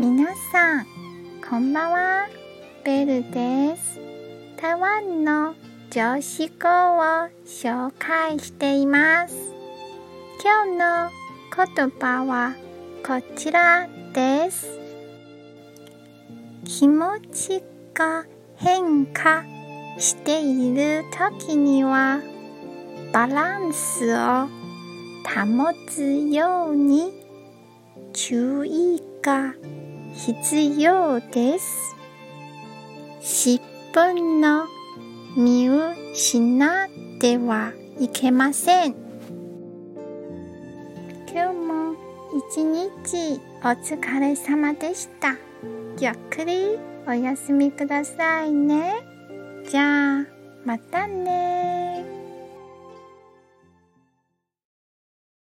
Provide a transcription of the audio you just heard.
皆さん、こんばんは。ベルです。台湾の常識語を紹介しています。今日の言葉はこちらです。気持ちが変化している時にはバランスを保つように注意が必要です。失分の見失ってはいけません。今日も一日お疲れ様でした。ゆっくりお休みくださいね。じゃあ、またね